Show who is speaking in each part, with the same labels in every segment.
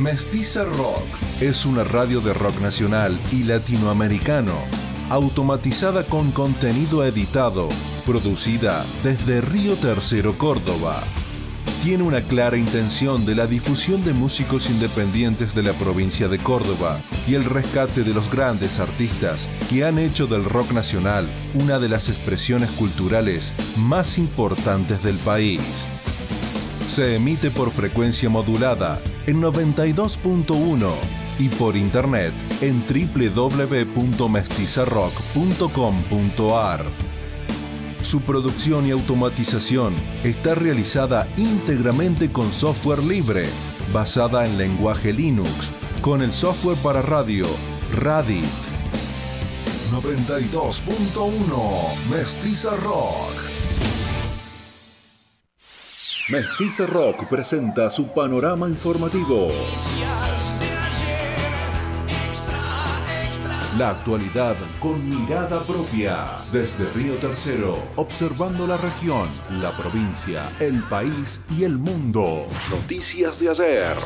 Speaker 1: Mestiza Rock es una radio de rock nacional y latinoamericano, automatizada con contenido editado, producida desde Río Tercero, Córdoba. Tiene una clara intención de la difusión de músicos independientes de la provincia de Córdoba y el rescate de los grandes artistas que han hecho del rock nacional una de las expresiones culturales más importantes del país. Se emite por frecuencia modulada en 92.1 y por internet en www.mestizarrock.com.ar. Su producción y automatización está realizada íntegramente con software libre, basada en lenguaje Linux, con el software para radio Radit. 92.1 Mestiza Rock. Mestiza Rock presenta su panorama informativo. La actualidad con mirada propia. Desde Río Tercero, observando la región, la provincia, el país y el mundo. Noticias de ayer.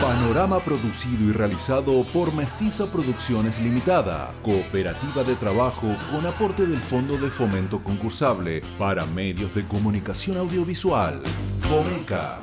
Speaker 1: Panorama producido y realizado por Mestiza Producciones Limitada, cooperativa de trabajo con aporte del Fondo de Fomento Concursable para Medios de Comunicación Audiovisual. FOMECA.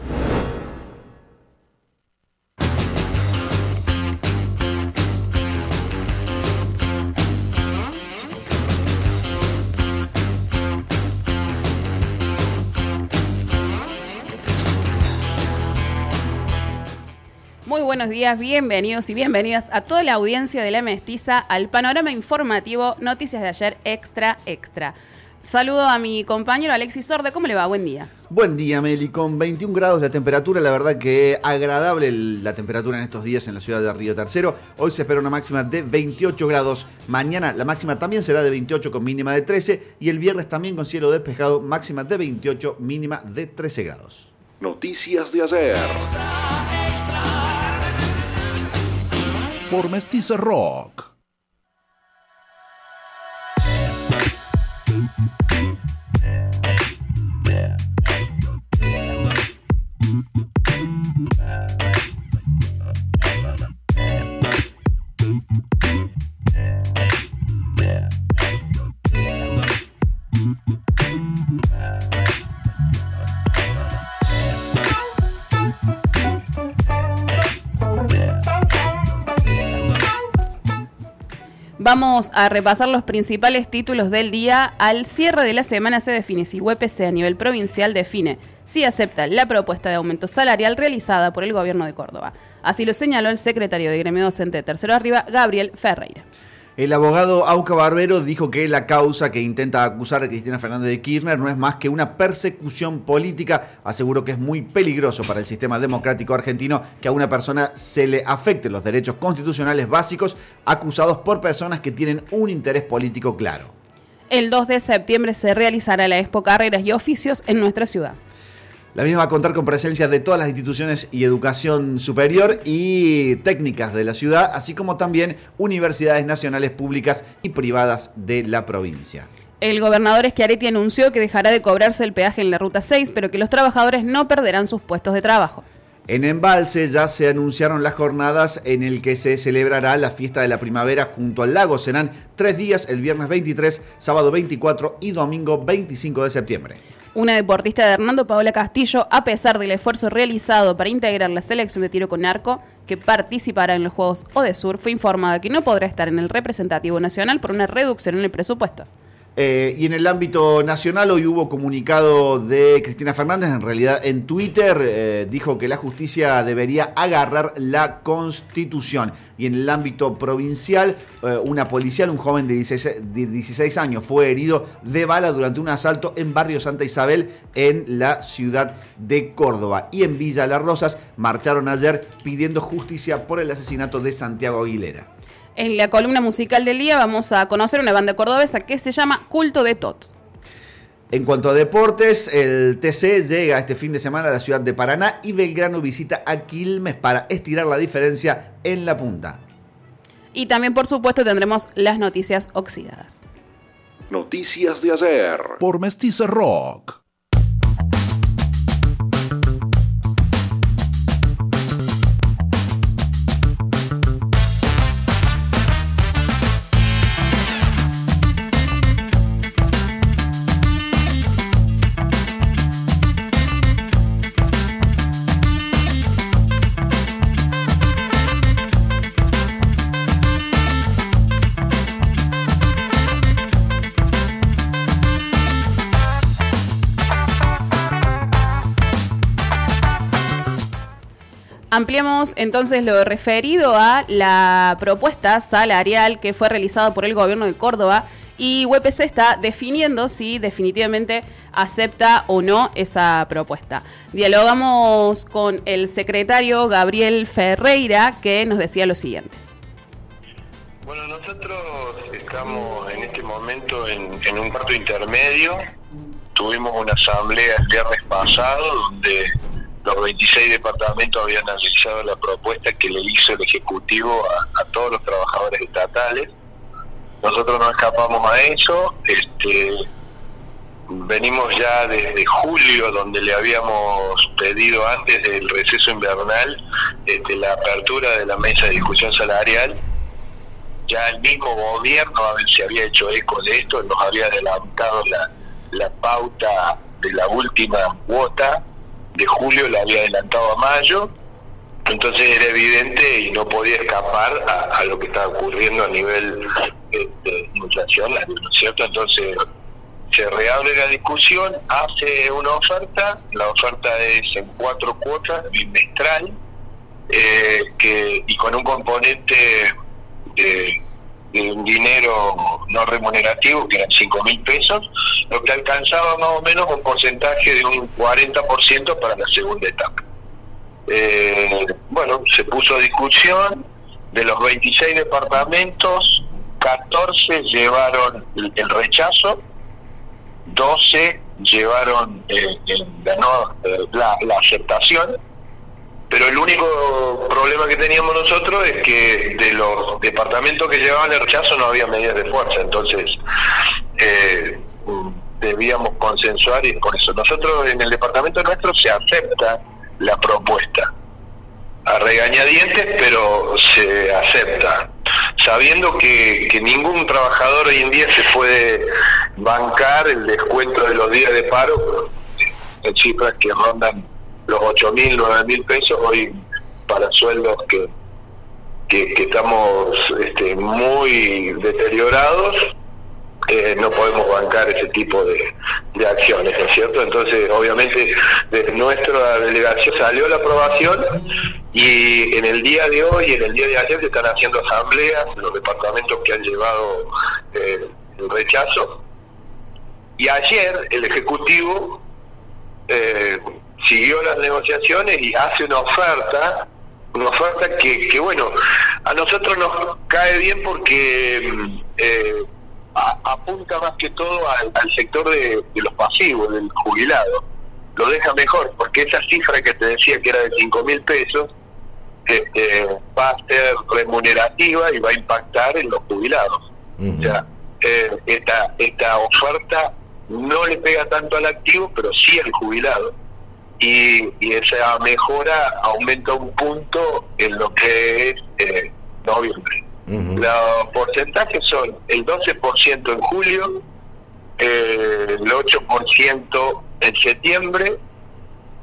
Speaker 2: Muy buenos días, bienvenidos y bienvenidas a toda la audiencia de La Mestiza al panorama informativo Noticias de ayer Extra Extra. Saludo a mi compañero Alexis Sorde, ¿cómo le va? Buen día.
Speaker 3: Buen día, Meli. Con 21 grados la temperatura, la verdad que agradable la temperatura en estos días en la ciudad de Río Tercero. Hoy se espera una máxima de 28 grados. Mañana la máxima también será de 28 con mínima de 13. Y el viernes también con cielo despejado, máxima de 28, mínima de 13 grados.
Speaker 1: Noticias de ayer. Por Mestiza Rock.
Speaker 2: Vamos a repasar los principales títulos del día. Al cierre de la semana se define si UPC a nivel provincial define si acepta la propuesta de aumento salarial realizada por el gobierno de Córdoba. Así lo señaló el secretario de Gremio Docente de Tercero Arriba, Gabriel Ferreira.
Speaker 3: El abogado Auca Barbero dijo que la causa que intenta acusar a Cristina Fernández de Kirchner no es más que una persecución política. Aseguró que es muy peligroso para el sistema democrático argentino que a una persona se le afecten los derechos constitucionales básicos acusados por personas que tienen un interés político claro.
Speaker 2: El 2 de septiembre se realizará la Expo Carreras y Oficios en nuestra ciudad.
Speaker 3: La misma va a contar con presencia de todas las instituciones y educación superior y técnicas de la ciudad, así como también universidades nacionales públicas y privadas de la provincia.
Speaker 2: El gobernador Schiaretti anunció que dejará de cobrarse el peaje en la Ruta 6, pero que los trabajadores no perderán sus puestos de trabajo.
Speaker 3: En Embalse ya se anunciaron las jornadas en el que se celebrará la fiesta de la primavera junto al lago. Serán tres días, el viernes 23, sábado 24 y domingo 25 de septiembre.
Speaker 2: Una deportista de Hernando Paola Castillo, a pesar del esfuerzo realizado para integrar la selección de tiro con arco, que participará en los Juegos Odesur, fue informada que no podrá estar en el representativo nacional por una reducción en el presupuesto.
Speaker 3: Eh, y en el ámbito nacional hoy hubo comunicado de Cristina Fernández, en realidad en Twitter eh, dijo que la justicia debería agarrar la constitución. Y en el ámbito provincial, eh, una policial, un joven de 16, de 16, años, fue herido de bala durante un asalto en Barrio Santa Isabel, en la ciudad de Córdoba. Y en Villa Las Rosas marcharon ayer pidiendo justicia por el asesinato de Santiago Aguilera.
Speaker 2: En la columna musical del día vamos a conocer una banda cordobesa que se llama Culto de Tot.
Speaker 3: En cuanto a deportes, el TC llega este fin de semana a la ciudad de Paraná y Belgrano visita a Quilmes para estirar la diferencia en la punta.
Speaker 2: Y también, por supuesto, tendremos las noticias oxidadas.
Speaker 1: Noticias de ayer por Mestiza Rock.
Speaker 2: Ampliamos entonces lo referido a la propuesta salarial que fue realizada por el gobierno de Córdoba y UPC está definiendo si definitivamente acepta o no esa propuesta. Dialogamos con el secretario Gabriel Ferreira que nos decía lo siguiente.
Speaker 4: Bueno, nosotros estamos en este momento en, un cuarto intermedio. Tuvimos una asamblea el viernes pasado donde los 26 departamentos habían analizado la propuesta que le hizo el Ejecutivo a todos los trabajadores estatales nosotros no escapamos a eso, este, venimos ya desde julio, donde le habíamos pedido antes del receso invernal este, la apertura de la mesa de discusión salarial. Ya el mismo gobierno se había hecho eco de esto, nos había adelantado la, la pauta de la última cuota de julio, la había adelantado a mayo entonces era evidente y no podía escapar a, lo que estaba ocurriendo a nivel de, inflación, ¿no es cierto? Entonces se reabre la discusión, hace una oferta, la oferta es en cuatro cuotas, bimestral, eh, que, y con un componente de, un dinero no remunerativo, que eran 5 mil pesos, lo que alcanzaba más o menos un porcentaje de un 40% para la segunda etapa. Eh, bueno, se puso discusión, de los 26 departamentos, 14 llevaron el rechazo, 12 llevaron eh, eh, la, la, aceptación, pero el único problema que teníamos nosotros es que de los departamentos que llevaban el rechazo no había medidas de fuerza, entonces debíamos consensuar y por eso nosotros en el departamento nuestro se acepta la propuesta. A regañadientes, pero se acepta. Sabiendo que, que ningún trabajador hoy en día se puede bancar el descuento de los días de paro en cifras que rondan los 8 mil, 9 mil pesos hoy para sueldos que, que, estamos este, muy deteriorados eh, no podemos bancar ese tipo de, acciones, ¿no es cierto? Entonces, obviamente, de nuestra delegación salió la aprobación y en el día de hoy, en el día de ayer, se están haciendo asambleas los departamentos que han llevado eh, el rechazo. Y ayer el Ejecutivo eh, siguió las negociaciones y hace una oferta una oferta que, que bueno, a nosotros nos cae bien porque eh, apunta más que todo al, sector de, los pasivos, del jubilado. Lo deja mejor, porque esa cifra que te decía que era de 5 mil pesos, este, va a ser remunerativa y va a impactar en los jubilados. O sea, eh, esta, esta oferta no le pega tanto al activo, pero sí al jubilado. Y, esa mejora aumenta un punto en lo que es eh, noviembre. Los porcentajes son el 12% en julio, el 8% en septiembre,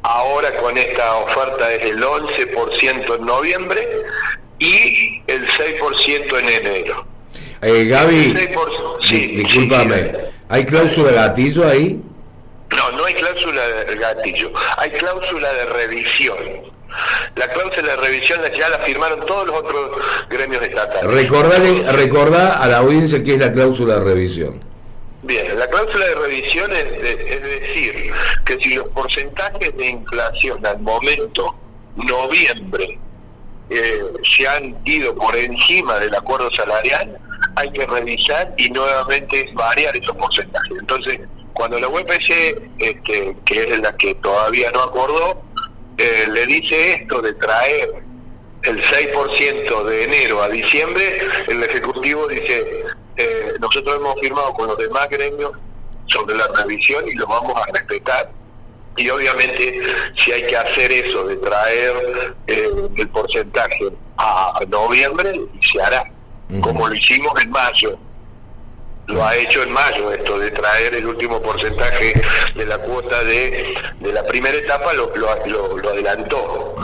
Speaker 4: ahora con esta oferta es el 11% en noviembre y el 6% en enero.
Speaker 5: Eh, Gaby, sí, discúlpame, ¿hay cláusula de gatillo ahí?
Speaker 4: No, no hay cláusula de gatillo, hay cláusula de revisión. La cláusula de revisión ya la firmaron todos los otros gremios estatales.
Speaker 5: Recordale, recordá a la audiencia qué es la cláusula de revisión.
Speaker 4: Bien, la cláusula de revisión es, decir que si los porcentajes de inflación al momento noviembre eh, se han ido por encima del acuerdo salarial, hay que revisar y nuevamente variar esos porcentajes. Entonces, cuando la UPC, este, que es la que todavía no acordó, eh, le dice esto de traer el 6% de enero a diciembre, el Ejecutivo dice, eh, nosotros hemos firmado con los demás gremios sobre la revisión y lo vamos a respetar. Y obviamente si hay que hacer eso de traer eh, el porcentaje a noviembre, se hará, como lo hicimos en mayo lo ha hecho en mayo esto de traer el último porcentaje de la cuota de, de la primera etapa lo, lo, adelantó.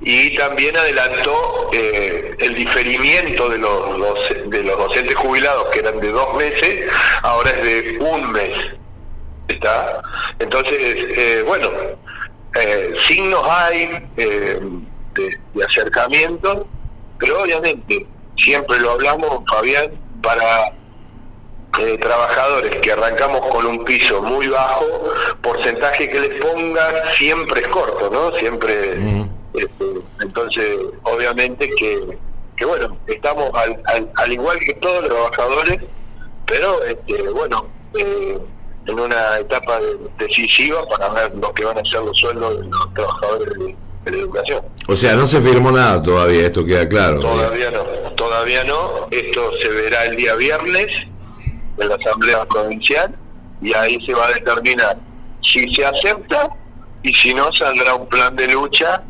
Speaker 4: Y también adelantó eh, el diferimiento de los, de los docentes jubilados que eran de dos meses ahora es de un mes está entonces eh, bueno eh, signos hay de, acercamiento, pero obviamente, siempre lo hablamos, Fabián, para eh, trabajadores que arrancamos con un piso muy bajo, porcentaje que les ponga siempre es corto, ¿no? Siempre, este, entonces, obviamente que, que bueno, estamos al, al, igual que todos los trabajadores, pero este, bueno, eh, en una etapa decisiva para ver lo que van a ser los sueldos de los trabajadores de, la educación.
Speaker 5: O sea, no se firmó nada todavía, esto queda claro.
Speaker 4: Todavía no, todavía no. Esto se verá el día viernes en la Asamblea Provincial y ahí se va a determinar si se acepta y si no saldrá un plan de lucha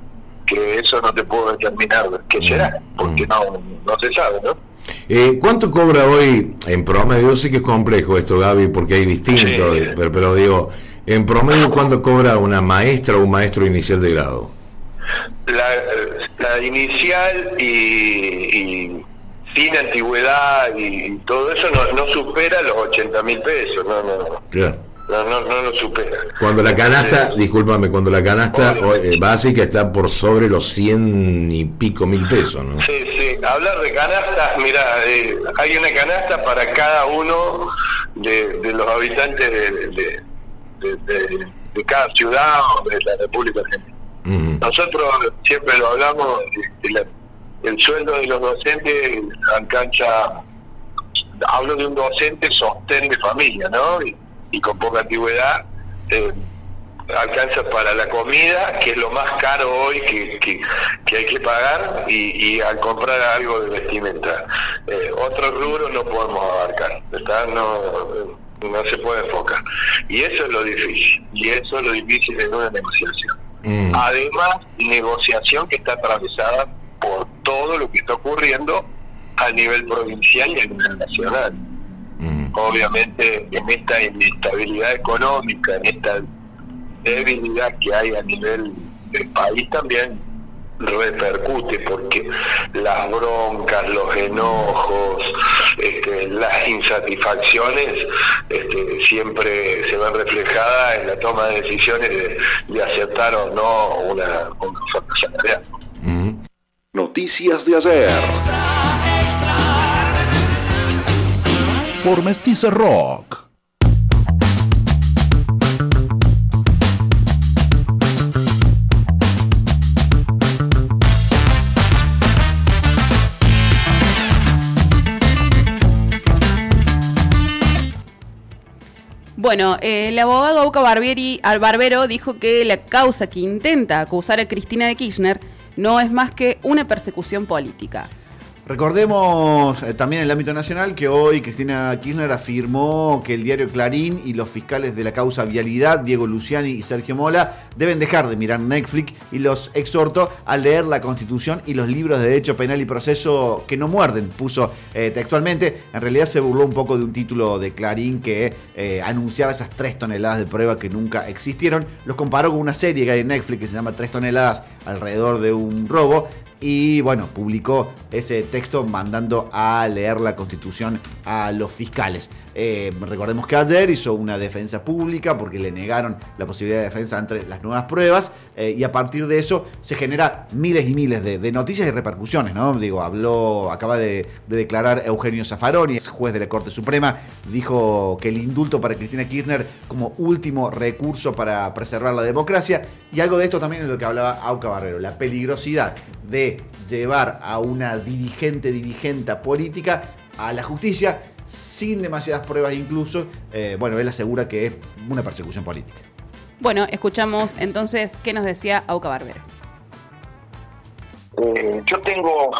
Speaker 4: que eso no te puedo determinar qué será, porque mm. no, no se sabe, ¿no?
Speaker 5: Eh, ¿Cuánto cobra hoy en promedio? Yo sé que es complejo esto, Gaby, porque hay distintos, pero, digo, en promedio, ¿cuánto cobra una maestra o un maestro inicial de grado?
Speaker 4: La, inicial y, sin antigüedad y todo eso no, supera los 80 mil pesos, no, no. Claro. No, no, no lo supera.
Speaker 5: Cuando la canasta, discúlpame, cuando la canasta eh, básica está por sobre los 100 y pico mil pesos, ¿no?
Speaker 4: Sí, sí. Hablar de canastas, mira, eh, hay una canasta para cada uno de, los habitantes de, de, cada ciudad o de la República Argentina. Nosotros siempre lo hablamos, el sueldo de los docentes alcanza, hablo de un docente sostén de familia, ¿no? y con poca antigüedad, eh, alcanza para la comida, que es lo más caro hoy que, que, hay que pagar, y, al comprar algo de vestimenta. Eh, otros rubros no podemos abarcar, No, no se puede enfocar. Y eso es lo difícil, y eso es lo difícil en una negociación. Mm. Además, negociación que está atravesada todo lo que está ocurriendo a nivel provincial y a nivel nacional. Mm. Obviamente en esta inestabilidad económica, en esta debilidad que hay a nivel del país también repercute porque las broncas, los enojos, este, las insatisfacciones este, siempre se ven reflejadas en la toma de decisiones de, aceptar o no una, oferta salarial.
Speaker 1: Noticias de ayer. por Mestiza Rock.
Speaker 2: Bueno, el abogado Auca Barbieri, al Barbero dijo que la causa que intenta acusar a Cristina de Kirchner no es más que una persecución política.
Speaker 3: Recordemos eh, también en el ámbito nacional que hoy Cristina Kirchner afirmó que el diario Clarín y los fiscales de la causa Vialidad, Diego Luciani y Sergio Mola, deben dejar de mirar Netflix y los exhorto a leer la Constitución y los libros de Derecho Penal y Proceso que no muerden, puso eh, textualmente. En realidad se burló un poco de un título de Clarín que eh, anunciaba esas tres toneladas de prueba que nunca existieron. Los comparó con una serie que hay en Netflix que se llama Tres toneladas alrededor de un robo y bueno, publicó ese texto mandando a leer la constitución a los fiscales. Eh, recordemos que ayer hizo una defensa pública porque le negaron la posibilidad de defensa entre las nuevas pruebas eh, y a partir de eso se genera miles y miles de, noticias y repercusiones, ¿no? Digo, habló, acaba de, declarar Eugenio Zaffaroni, es juez de la Corte Suprema, dijo que el indulto para Cristina Kirchner como último recurso para preservar la democracia y algo de esto también es lo que hablaba Auca Barrero, la peligrosidad de llevar a una dirigente, dirigente política a la justicia sin demasiadas pruebas incluso, eh, bueno, él asegura que es una persecución política.
Speaker 2: Bueno, escuchamos entonces qué nos decía Auca Barbero.
Speaker 4: Eh, yo tengo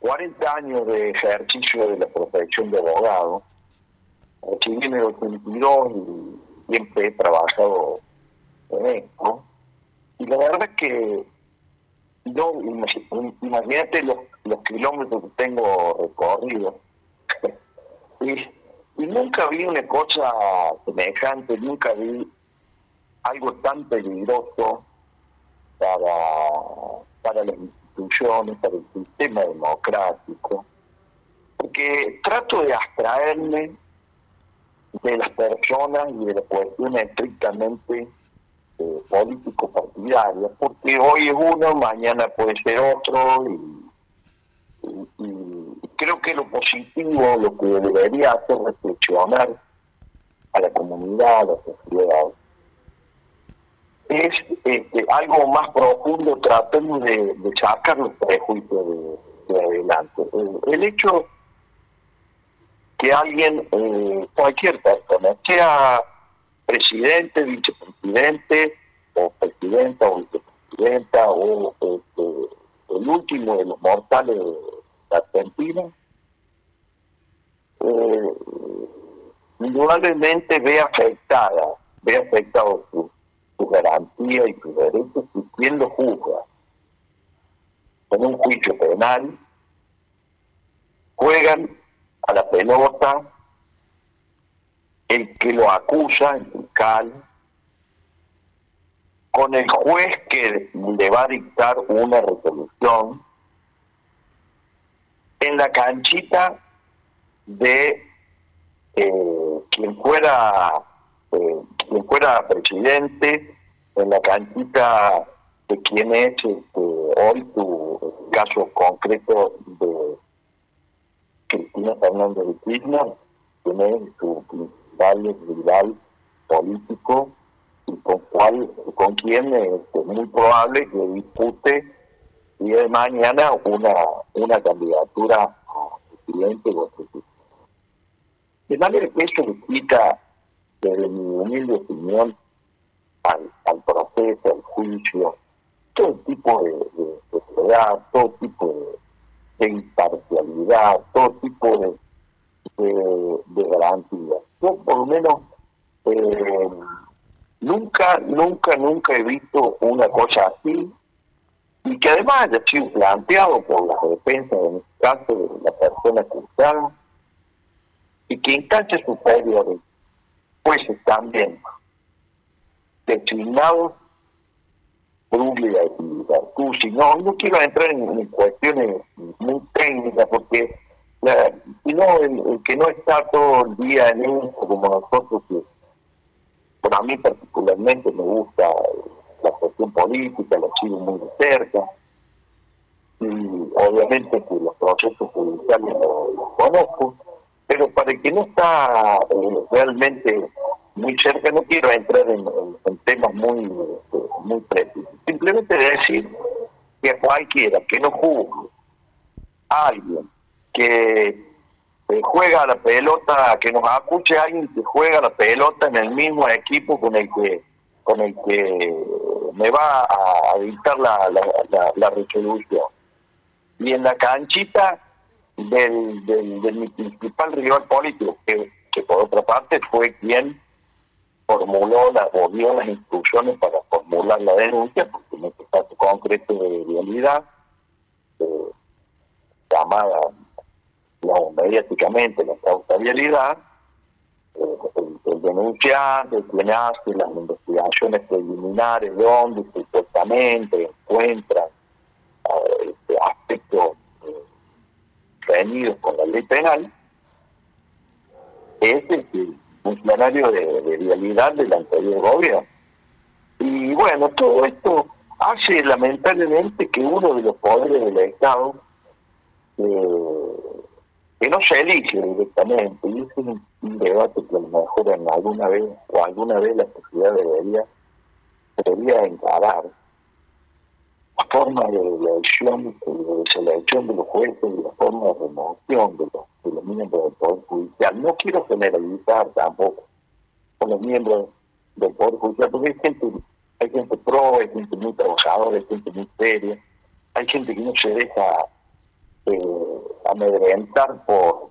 Speaker 4: 40 años de ejercicio de la profesión de abogado. Aquí viene el 82 y siempre he trabajado en esto. Y la verdad es que yo, imagínate los, los kilómetros que tengo recorridos y, nunca vi una cosa semejante, nunca vi algo tan peligroso para, para las instituciones, para el sistema democrático, porque trato de abstraerme de las personas y de las cuestiones estrictamente
Speaker 6: eh, político partidaria, porque hoy es uno, mañana puede ser otro, y, creo que lo positivo, lo que debería hacer reflexionar a la comunidad, a la sociedad, es este, algo más profundo, tratando de, sacar los prejuicios de, adelante. El, hecho que alguien, eh, cualquier persona, sea presidente, vicepresidente, o presidenta o vicepresidenta, o este, el último de los mortales de Argentina, eh, ve afectada, ve afectado su, su garantía y sus derechos y quien lo juzga. En un juicio penal, juegan a la pelota el que lo acusa, el fiscal, con el juez que le va a dictar una resolución en la canchita de eh, quien fuera eh, quien fuera presidente, en la canchita de quien es este, hoy tu caso concreto de Cristina Fernández de Kirchner, quien es su principal rival político y con cual con quien es este, muy probable que dispute y de mañana una una candidatura a presidente o de manera que eso le quita desde mi humilde opinión al, al proceso, al juicio, todo tipo de, de, todo tipo de, imparcialidad, todo tipo de, de, garantía. Yo por lo menos eh, nunca, nunca, nunca he visto una cosa así y que además haya sido planteado por la defensa, en este caso, de la persona acusada, y que en instancias superiores, pues también designados Bruglia y si No, quiero entrar en, cuestiones muy técnicas porque si no, el, que no está todo el día en eso como nosotros, que para mí particularmente me gusta la cuestión política, la sigo muy cerca, y obviamente que los procesos judiciales los, conozco, pero para el que no está eh, realmente muy cerca, no quiero entrar en, temas muy, muy precisos. Simplemente decir que cualquiera que no juzgue a alguien que juega la pelota, que nos acuche a alguien que juega la pelota en el mismo equipo con el que con el que me va a dictar la, la, resolución. Y en la canchita del, del, mi principal rival político, que, que por otra parte fue quien formuló la, o dio las instrucciones para formular la denuncia, porque en este caso concreto de realidad, eh, llamada no, mediáticamente la causa realidad, eh, el, denunciante, quien hace las investigaciones preliminares, donde supuestamente encuentran eh, este, aspectos venidos con la ley penal, es el que funcionario de, de realidad del anterior gobierno. Y bueno, todo esto hace lamentablemente que uno de los poderes del Estado, eh, que no se elige directamente, y es un, debate que a lo mejor en alguna vez o alguna vez la sociedad debería, debería encarar, la forma de elección, de selección de los jueces y la forma de remoción de los de los miembros del Poder Judicial. No quiero generalizar tampoco con los miembros del Poder Judicial, porque hay gente, hay gente pro, hay gente muy trabajadora, hay gente muy seria, hay gente que no se deja eh, amedrentar por,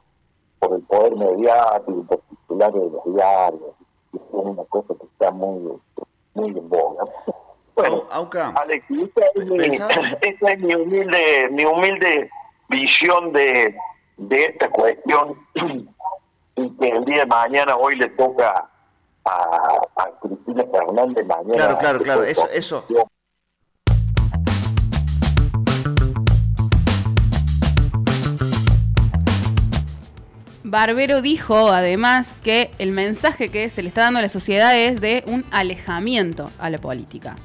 Speaker 6: por el poder mediático, en particular de los diarios. Es una cosa que está muy, muy en boga. Bueno, Alex, esta es, mi, esta es mi humilde, mi humilde visión de de esta cuestión y que el día de mañana hoy le toca a, Cristina Fernández mañana.
Speaker 3: Claro, claro, claro, eso, eso.
Speaker 2: Barbero dijo además que el mensaje que se le está dando a la sociedad es de un alejamiento a la política.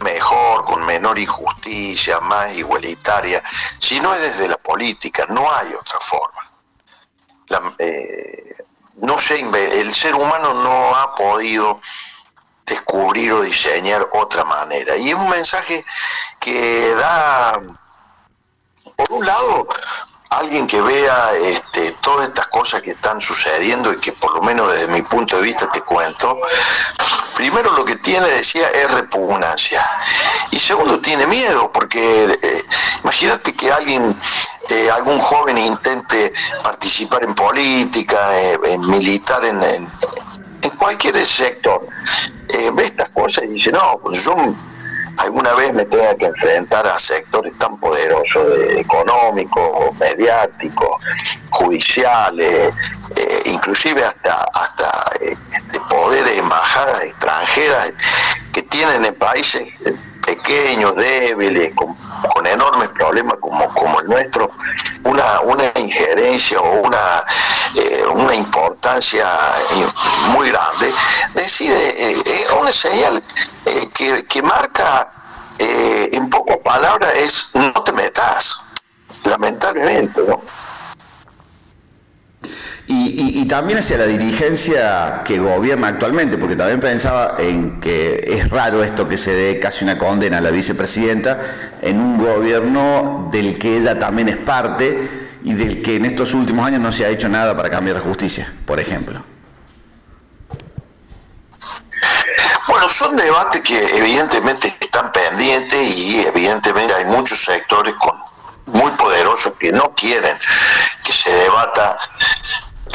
Speaker 6: mejor, con menor injusticia, más igualitaria, si no es desde la política, no hay otra forma. Eh, no el ser humano no ha podido descubrir o diseñar otra manera. Y es un mensaje que da, por un lado, alguien que vea este, todas estas cosas que están sucediendo y que por lo menos desde mi punto de vista te cuento, primero lo que tiene, decía, es repugnancia. Y segundo, tiene miedo, porque eh, imagínate que alguien, eh, algún joven intente participar en política, eh, en militar, en, en, cualquier sector, ve estas cosas y dice, no, pues yo alguna vez me tenga que enfrentar a sectores tan poderosos, económicos, mediáticos, judiciales, eh, inclusive hasta, hasta eh, de poderes, embajadas extranjeras que tienen en países pequeños, débiles, con, enormes problemas como, como el nuestro, una, una injerencia o una, eh, una importancia muy grande, decide, es una señal que, que, marca en pocas palabras es no te metas, lamentablemente, ¿no?
Speaker 3: Y, también hacia la dirigencia que gobierna actualmente, porque también pensaba en que es raro esto que se dé casi una condena a la vicepresidenta en un gobierno del que ella también es parte y del que en estos últimos años no se ha hecho nada para cambiar la justicia, por ejemplo.
Speaker 6: Bueno, son debates que evidentemente están pendientes y evidentemente hay muchos sectores con muy poderosos que no quieren que se debata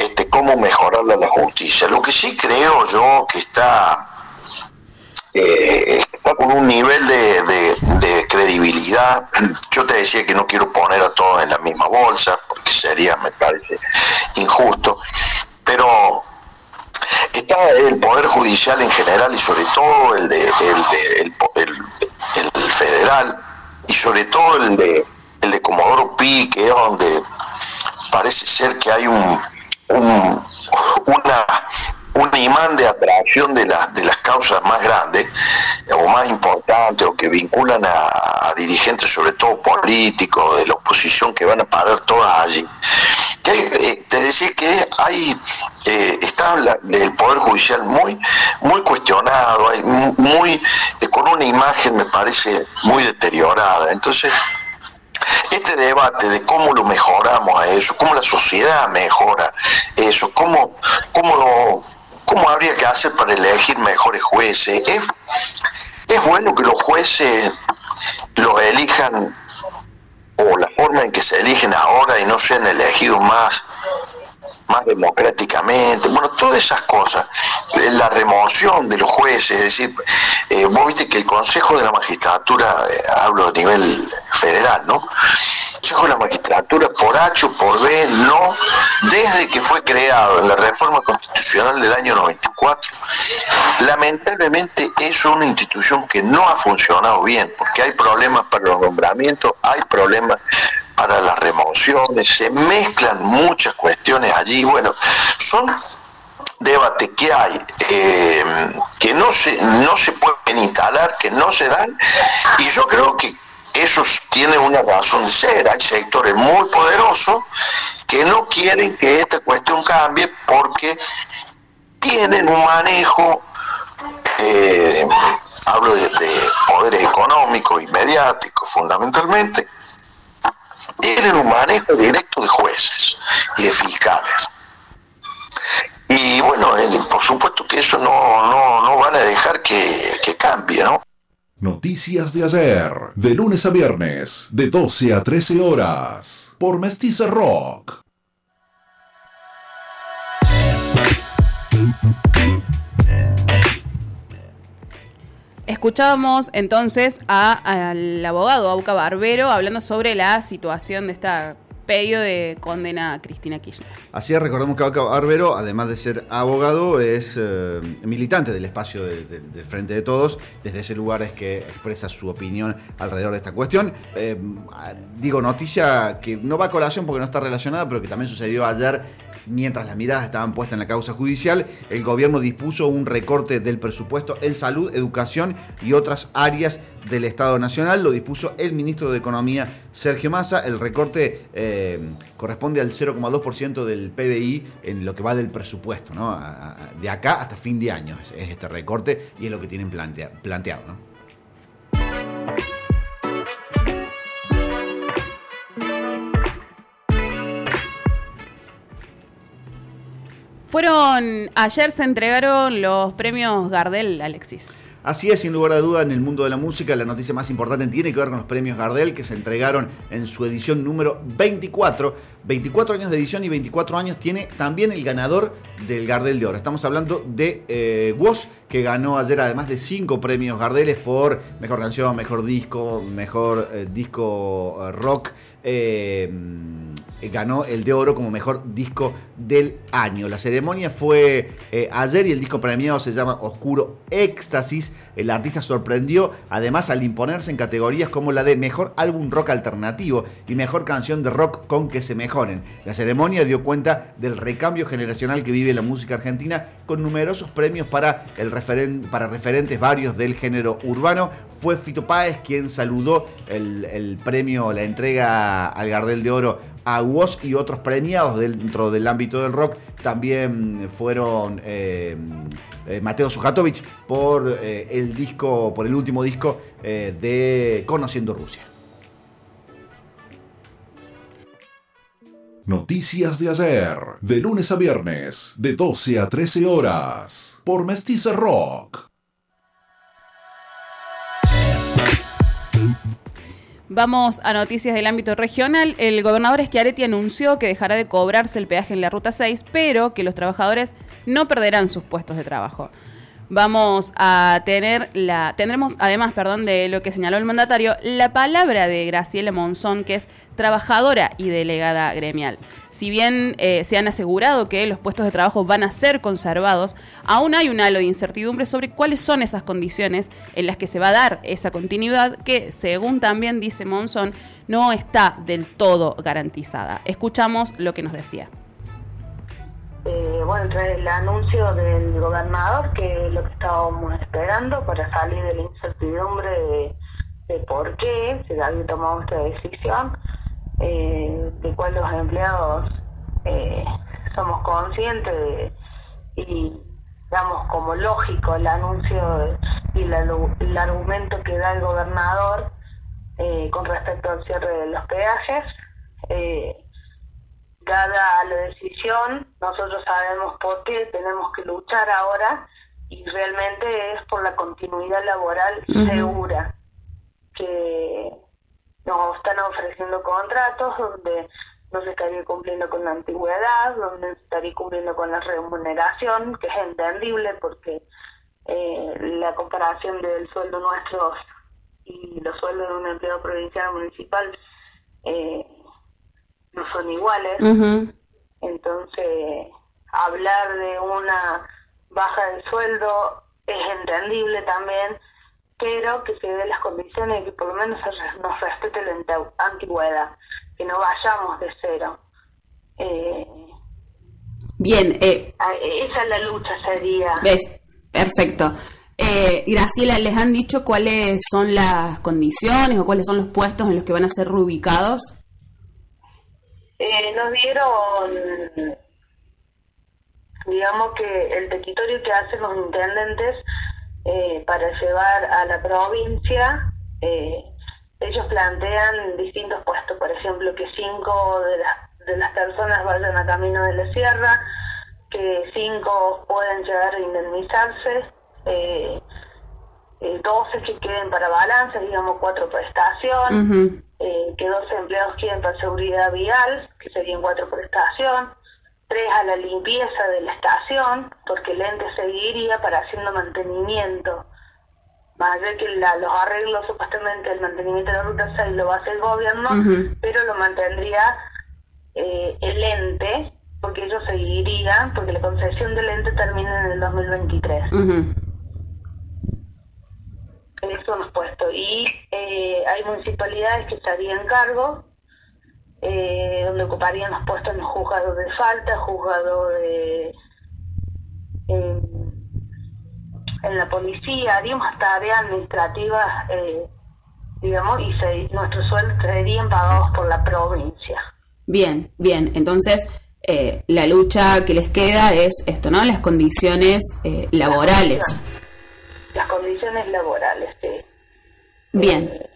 Speaker 6: este, cómo mejorar la justicia. Lo que sí creo yo que está, eh, está con un nivel de, credibilidad. Yo te decía que no quiero poner a todos en la misma bolsa, porque sería, me parece, injusto, pero está el Poder Judicial en general y sobre todo el, de, el, el federal y sobre todo el de el de Comodoro Pi, que es donde parece ser que hay un, un una, un imán de atracción de, de las causas más grandes o más importantes o que vinculan a, dirigentes, sobre todo políticos, de la oposición, que van a parar todas allí. Que eh, te decía que hay, eh, está el Poder Judicial muy, muy cuestionado, hay muy, eh, con una imagen, me parece, muy deteriorada. Entonces, este debate de cómo lo mejoramos a eso, cómo la sociedad mejora eso, cómo, cómo, cómo habría que hacer para elegir mejores jueces. Es, es bueno que los jueces los elijan o la forma en que se eligen ahora y no sean elegidos más más democráticamente, bueno, todas esas cosas, la remoción de los jueces, es decir, eh, vos viste que el Consejo de la Magistratura, eh, hablo a nivel federal, ¿no? El Consejo de la Magistratura, por H o por B, no, desde que fue creado en la reforma constitucional del año 94, lamentablemente es una institución que no ha funcionado bien, porque hay problemas para los nombramientos, hay problemas para las remociones, se mezclan muchas cuestiones allí, bueno, son debates que hay eh, que no se, no se pueden instalar, que no se dan, y yo creo que eso tiene una razón de ser. Hay sectores muy poderosos que no quieren que esta cuestión cambie porque tienen un manejo, eh, hablo de, de poderes económicos y mediáticos fundamentalmente, tienen un manejo directo de jueces y de fiscales. Y bueno, por supuesto que eso no, no, van a dejar que, que cambie, ¿no?
Speaker 1: Noticias de ayer, de lunes a viernes, de 12 a 13 horas, por Mestiza Rock.
Speaker 2: Escuchábamos entonces al abogado Auca Barbero hablando sobre la situación de esta pedido de condena a Cristina Kirchner.
Speaker 3: Así es, recordemos que Vaca Barbero, además de ser abogado, es eh, militante del espacio de- de- del Frente de Todos. Desde ese lugar es que expresa su opinión alrededor de esta cuestión. Eh, digo, noticia que no va a colación porque no está relacionada, pero que también sucedió ayer mientras las miradas estaban puestas en la causa judicial. El gobierno dispuso un recorte del presupuesto en salud, educación y otras áreas del Estado Nacional. Lo dispuso el ministro de Economía, Sergio Massa. El recorte eh, corresponde al 0,2% del PBI en lo que va del presupuesto. ¿no? De acá hasta fin de año es, es este recorte y es lo que tienen plantea- planteado. ¿no?
Speaker 2: Fueron, ayer se entregaron los premios Gardel, Alexis.
Speaker 3: Así es, sin lugar a duda, en el mundo de la música, la noticia más importante tiene que ver con los premios Gardel que se entregaron en su edición número 24. 24 años de edición y 24 años tiene también el ganador del Gardel de Oro. Estamos hablando de eh, Woz, que ganó ayer además de 5 premios Gardeles por mejor canción, mejor disco, mejor eh, disco eh, rock. eh, ganó el de oro como mejor disco del año. La ceremonia fue eh, ayer y el disco premiado se llama Oscuro Éxtasis. El artista sorprendió además al imponerse en categorías como la de mejor álbum rock alternativo y mejor canción de rock con que se mejoren. La ceremonia dio cuenta del recambio generacional que vive la música argentina con numerosos premios para, el referen- para referentes varios del género urbano. Fue Fito Páez quien saludó el premio, la entrega al Gardel de Oro a Woz y otros premiados dentro del ámbito del rock también fueron eh, eh, Mateo Sujatovic por eh, el disco, por el último disco de Conociendo Rusia.
Speaker 1: Noticias de ayer, de lunes a viernes, de 12 a 13 horas, por Mestiza Rock.
Speaker 2: Vamos a noticias del ámbito regional. El gobernador Schiaretti anunció que dejará de cobrarse el peaje en la Ruta 6, pero que los trabajadores no perderán sus puestos de trabajo. Vamos a tener la. Tendremos, además, perdón, de lo que señaló el mandatario, la palabra de Graciela Monzón, que es trabajadora y delegada gremial. Si bien eh, se han asegurado que los puestos de trabajo van a ser conservados, aún hay un halo de incertidumbre sobre cuáles son esas condiciones en las que se va a dar esa continuidad, que, según también dice Monzón, no está del todo garantizada. Escuchamos lo que nos decía.
Speaker 7: Eh, bueno, tras el anuncio del gobernador, que es lo que estábamos esperando para salir de la incertidumbre de, por qué se había tomado esta decisión, eh, de cual los empleados eh, somos conscientes de- y damos como lógico el anuncio y alu- el argumento que da el gobernador eh, con respecto al cierre de los peajes. Eh, dada la decisión, nosotros sabemos por qué tenemos que luchar ahora y realmente es por la continuidad laboral segura que nos están ofreciendo contratos donde no se estaría cumpliendo con la antigüedad, donde se estaría cumpliendo con la remuneración, que es entendible porque eh, la comparación del sueldo nuestro y los sueldos de un empleado provincial o municipal eh, no son iguales. Entonces, hablar de una baja del sueldo es entendible también, pero que se den las condiciones y que por lo menos nos respete la antigüedad, que no vayamos de cero. Eh,
Speaker 2: Bien, eh,
Speaker 7: esa es la lucha, sería.
Speaker 2: ves, perfecto. Eh, Graciela, ¿les han dicho cuáles son las condiciones o cuáles son los puestos en los que van a ser reubicados?
Speaker 7: Eh, nos dieron, digamos que el territorio que hacen los intendentes eh, para llevar a la provincia, eh, ellos plantean distintos puestos, por ejemplo, que cinco de las, de las personas vayan a camino de la sierra, que cinco pueden llegar a indemnizarse, eh, eh, 12 que queden para balance, digamos cuatro por. Eh, que 12 empleados queden para seguridad vial, que serían cuatro por estación, tres a la limpieza de la estación, porque el ente seguiría para haciendo mantenimiento. Más allá que la- los arreglos, supuestamente el mantenimiento de la ruta 6 lo va a hacer el gobierno, pero lo mantendría eh, el ente, porque ellos seguirían, porque la concesión del ente termina en el 2023. Eso hemos puesto. Y eh, hay municipalidades que estarían cargo, eh, donde ocuparían los puestos en los juzgados de falta, juzgado de... en la policía, haríamos tareas administrativas, eh, digamos, y se, nuestros sueldos serían pagados por la provincia.
Speaker 2: Bien, bien. Entonces, eh, la lucha que les queda es esto, ¿no? Las condiciones eh, laborales.
Speaker 7: Las condiciones laborales.
Speaker 2: Bien.
Speaker 7: Eh,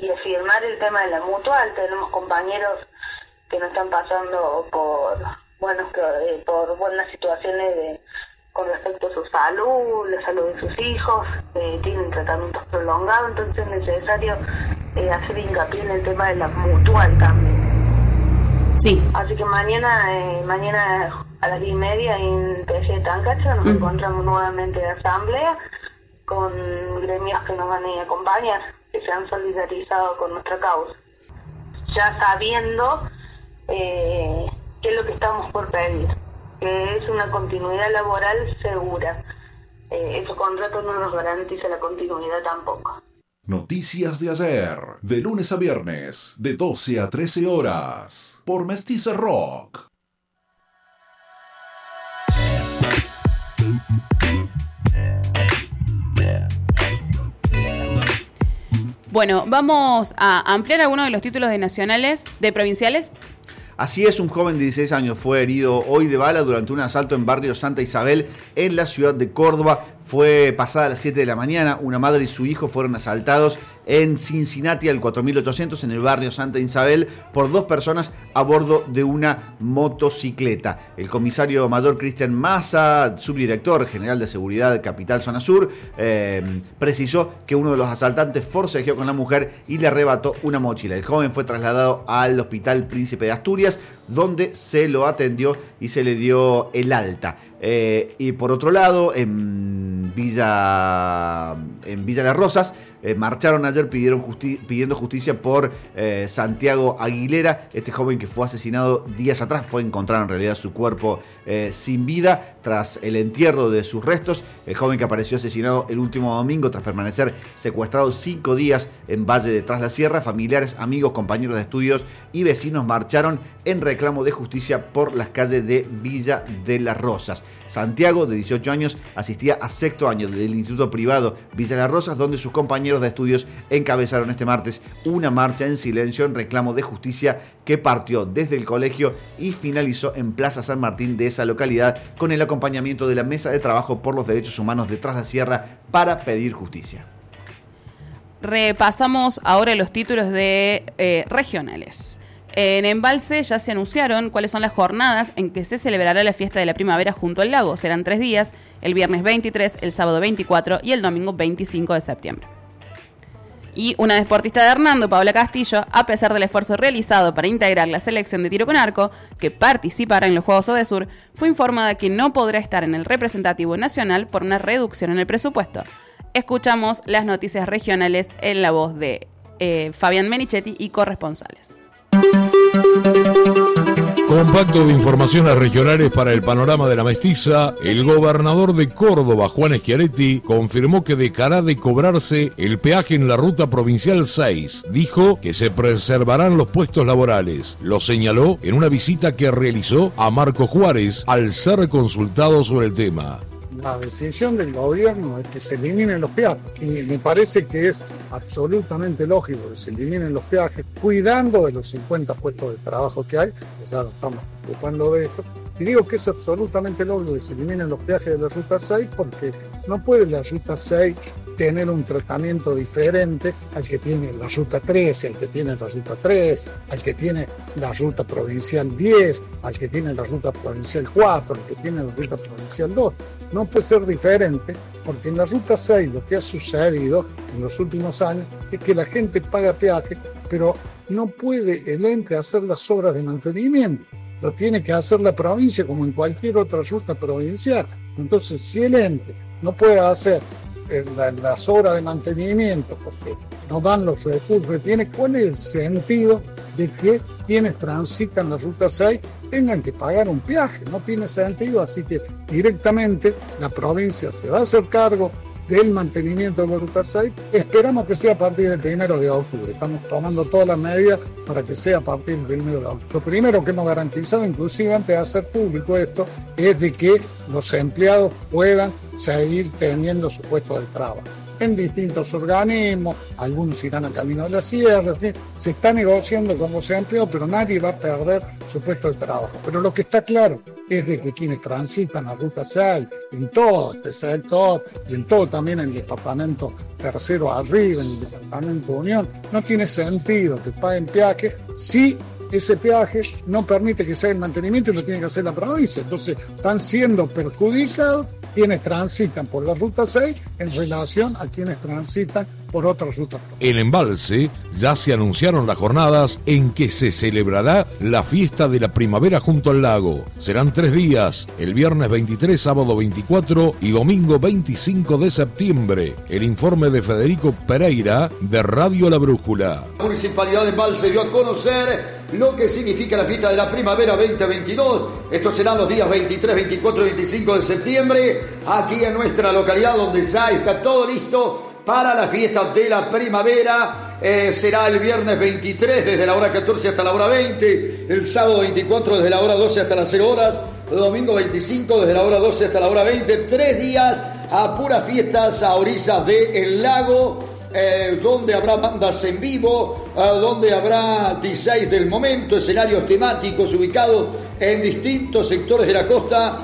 Speaker 7: y afirmar el tema de la mutual. Tenemos compañeros que no están pasando por, bueno, por buenas situaciones de con respecto a su salud, la salud de sus hijos, eh, tienen tratamientos prolongados, entonces es necesario eh, hacer hincapié en el tema de la mutual también.
Speaker 2: Sí.
Speaker 7: Así que mañana, eh, mañana a las 10 y media en PC Tancacha nos encontramos nuevamente de asamblea con gremios que nos van a acompañar, que se han solidarizado con nuestra causa. Ya sabiendo qué es lo que estamos por pedir que es una continuidad laboral segura. Eh, esos contratos no nos garantiza la continuidad tampoco.
Speaker 1: Noticias de ayer, de lunes a viernes, de 12 a 13 horas, por Mestiza Rock.
Speaker 2: Bueno, vamos a ampliar algunos de los títulos de nacionales, de provinciales.
Speaker 3: Así es, un joven de 16 años fue herido hoy de bala durante un asalto en barrio Santa Isabel en la ciudad de Córdoba. Fue pasada a las 7 de la mañana, una madre y su hijo fueron asaltados en Cincinnati al 4800 en el barrio Santa Isabel por dos personas a bordo de una motocicleta. El comisario mayor Cristian Massa, subdirector general de seguridad Capital Zona Sur, eh, precisó que uno de los asaltantes forcejeó con la mujer y le arrebató una mochila. El joven fue trasladado al Hospital Príncipe de Asturias, donde se lo atendió y se le dio el alta. Eh, y por otro lado, en Villa, en Villa Las Rosas, eh, marcharon ayer pidiendo justicia por eh, Santiago Aguilera, este joven que fue asesinado días atrás, fue encontrado en realidad su cuerpo sin vida tras el entierro de sus restos, el joven que apareció asesinado el último domingo tras permanecer secuestrado cinco días en Valle de Tras la Sierra, familiares, amigos, compañeros de estudios y vecinos marcharon en reclamo de justicia por las calles de Villa de las Rosas. Santiago, de 18 años, asistía a sexto año del Instituto Privado Villa las Rosas, donde sus compañeros de estudios encabezaron este martes una marcha en silencio en reclamo de justicia que partió desde el colegio y finalizó en Plaza San Martín de esa localidad con el acompañamiento de la Mesa de Trabajo por los Derechos Humanos de Tras la Sierra para pedir justicia.
Speaker 2: Repasamos ahora los títulos de eh, regionales. En Embalse ya se anunciaron cuáles son las jornadas en que se celebrará la fiesta de la primavera junto al lago. Serán tres días, el viernes 23, el sábado 24 y el domingo 25 de septiembre. Y una deportista de Hernando, Paula Castillo, a pesar del esfuerzo realizado para integrar la selección de tiro con arco, que participará en los Juegos Odesur, fue informada que no podrá estar en el representativo nacional por una reducción en el presupuesto. Escuchamos las noticias regionales en la voz de eh, Fabián Menichetti y corresponsales.
Speaker 8: Compacto de informaciones regionales para el panorama de la mestiza, el gobernador de Córdoba, Juan Schiaretti, confirmó que dejará de cobrarse el peaje en la ruta provincial 6. Dijo que se preservarán los puestos laborales. Lo señaló en una visita que realizó a Marco Juárez al ser consultado sobre el tema
Speaker 9: la decisión del gobierno es que se eliminen los peajes. Y me parece que es absolutamente lógico que se eliminen los peajes, cuidando de los 50 puestos de trabajo que hay, ya estamos ocupando de eso. Y digo que es absolutamente lógico que se eliminen los peajes de la ruta 6 porque no puede la ruta 6 tener un tratamiento diferente al que tiene la ruta 13, al que tiene la ruta 3, al que tiene la ruta provincial 10, al que tiene la ruta provincial 4, al que tiene la ruta provincial 2. No puede ser diferente porque en la ruta 6 lo que ha sucedido en los últimos años es que la gente paga peaje, pero no puede el ente hacer las obras de mantenimiento. Lo tiene que hacer la provincia como en cualquier otra ruta provincial. Entonces, si el ente no puede hacer las obras de mantenimiento, porque no dan los recursos tiene, ¿cuál es el sentido de que quienes transitan la ruta 6 tengan que pagar un peaje? No tiene sentido, así que directamente la provincia se va a hacer cargo del mantenimiento de la ruta 6. Esperamos que sea a partir del primero de octubre. Estamos tomando todas las medidas para que sea a partir del primero de octubre. Lo primero que hemos garantizado, inclusive antes de hacer público esto, es de que los empleados puedan seguir teniendo su puesto de trabajo en distintos organismos, algunos irán al camino de la sierra, se está negociando como se empleó, pero nadie va a perder su puesto de trabajo. Pero lo que está claro es de que quienes transitan la ruta 6 en todo este sector y en todo también en el departamento tercero arriba, en el departamento Unión, no tiene sentido que paguen peaje si ese peaje no permite que sea el mantenimiento y lo tiene que hacer la provincia. Entonces están siendo perjudicados quienes transitan por la ruta 6 en relación a quienes transitan por otras rutas.
Speaker 8: En Embalse ya se anunciaron las jornadas en que se celebrará la fiesta de la primavera junto al lago. Serán tres días, el viernes 23, sábado 24 y domingo 25 de septiembre. El informe de Federico Pereira de Radio La Brújula.
Speaker 10: La Municipalidad de Embalse dio a conocer lo que significa la fiesta de la primavera 2022. Estos serán los días 23, 24 y 25 de septiembre, aquí en nuestra localidad donde ya está todo listo para la fiesta de la primavera. Eh, será el viernes 23 desde la hora 14 hasta la hora 20, el sábado 24 desde la hora 12 hasta las 0 horas, el domingo 25 desde la hora 12 hasta la hora 20, tres días a puras fiestas a orillas del lago. Eh, donde habrá bandas en vivo, eh, donde habrá DJs del momento, escenarios temáticos ubicados en distintos sectores de la costa,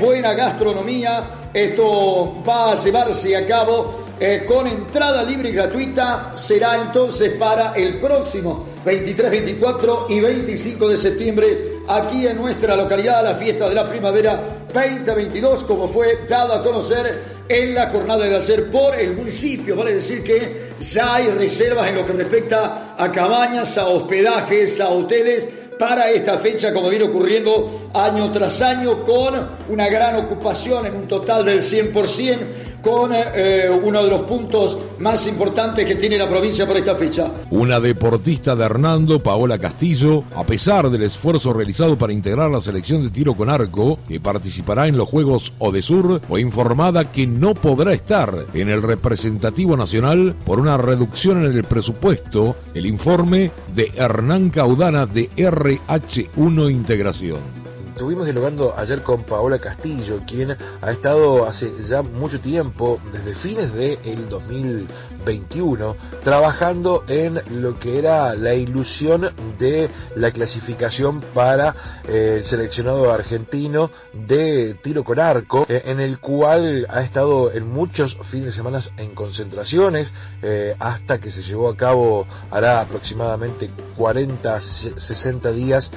Speaker 10: buena gastronomía. Esto va a llevarse a cabo eh, con entrada libre y gratuita será entonces para el próximo 23, 24 y 25 de septiembre aquí en nuestra localidad la fiesta de la primavera 2022 como fue dado a conocer en la jornada de ayer por el municipio. Vale decir que ya hay reservas en lo que respecta a cabañas, a hospedajes, a hoteles para esta fecha, como viene ocurriendo año tras año, con una gran ocupación en un total del 100% con eh, uno de los puntos más importantes que tiene la provincia por esta fecha.
Speaker 8: Una deportista de Hernando, Paola Castillo, a pesar del esfuerzo realizado para integrar la selección de tiro con arco, que participará en los Juegos Odesur, fue informada que no podrá estar en el representativo nacional por una reducción en el presupuesto, el informe de Hernán Caudana de RH1 Integración.
Speaker 11: Estuvimos dialogando ayer con Paola Castillo, quien ha estado hace ya mucho tiempo, desde fines del 2021, trabajando en lo que era la ilusión de la clasificación para eh, el seleccionado argentino de tiro con arco, eh, en el cual ha estado en muchos fines de semana en concentraciones, eh, hasta que se llevó a cabo, hará aproximadamente 40, 60 días,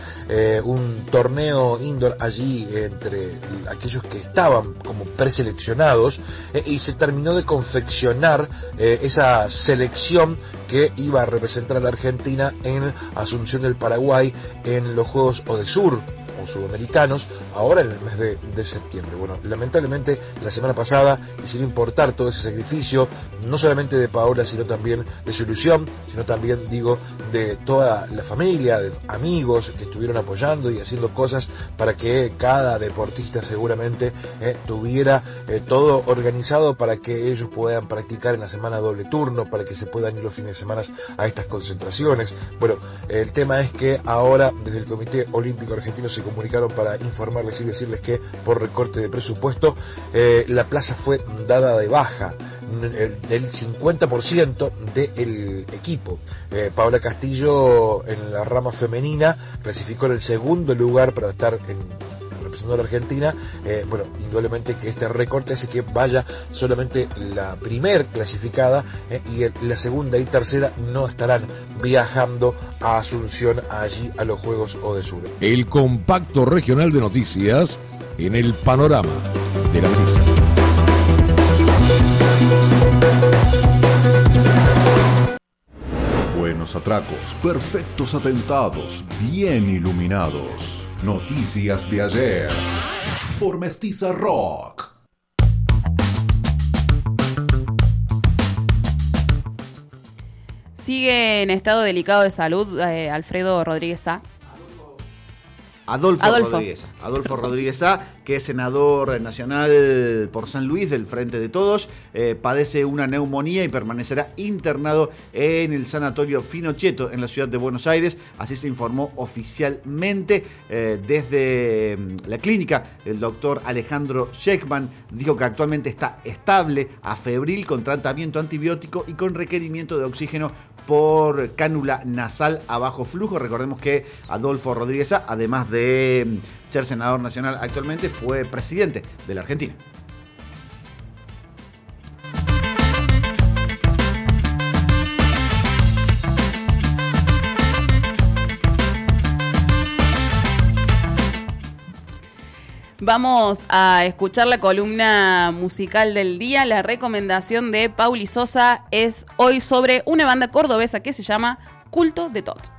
Speaker 11: un torneo allí entre aquellos que estaban como preseleccionados eh, y se terminó de confeccionar eh, esa selección que iba a representar a la Argentina en Asunción del Paraguay en los Juegos Odesur sudamericanos ahora en el mes de, septiembre. Bueno, lamentablemente la semana pasada, y sin importar todo ese sacrificio, no solamente de Paola, sino también de su ilusión, sino también, digo, de toda la familia, de amigos que estuvieron apoyando y haciendo cosas para que cada deportista seguramente eh, tuviera eh, todo organizado para que ellos puedan practicar en la semana doble turno, para que se puedan ir los fines de semana a estas concentraciones. Bueno, el tema es que ahora desde el Comité Olímpico Argentino se comunicaron para informarles y decirles que por recorte de presupuesto eh, la plaza fue dada de baja del 50% del equipo. Eh, Paula Castillo en la rama femenina clasificó en el segundo lugar para estar en representando a la Argentina, eh, bueno, indudablemente que este recorte hace que vaya solamente la primer clasificada y la segunda y tercera no estarán viajando a Asunción allí a los Juegos Odesur.
Speaker 8: El compacto regional de noticias en el panorama de la misa.
Speaker 1: Buenos atracos, perfectos atentados, bien iluminados. Noticias de ayer. Por Mestiza Rock.
Speaker 2: Sigue en estado delicado de salud eh, Alfredo Rodríguez A
Speaker 3: Adolfo,
Speaker 2: Adolfo.
Speaker 3: Rodríguez. A. Adolfo Rodríguez A, que es senador nacional por San Luis del Frente de Todos, eh, padece una neumonía y permanecerá internado en el Sanatorio Finocheto en la ciudad de Buenos Aires. Así se informó oficialmente eh, desde mm, la clínica. El doctor Alejandro Sheckman dijo que actualmente está estable, afebril, con tratamiento antibiótico y con requerimiento de oxígeno por cánula nasal a bajo flujo. Recordemos que Adolfo Rodríguez, además de ser senador nacional actualmente, fue presidente de la Argentina.
Speaker 2: Vamos a escuchar la columna musical del día. La recomendación de Pauli Sosa es hoy sobre una banda cordobesa que se llama Culto de Tot.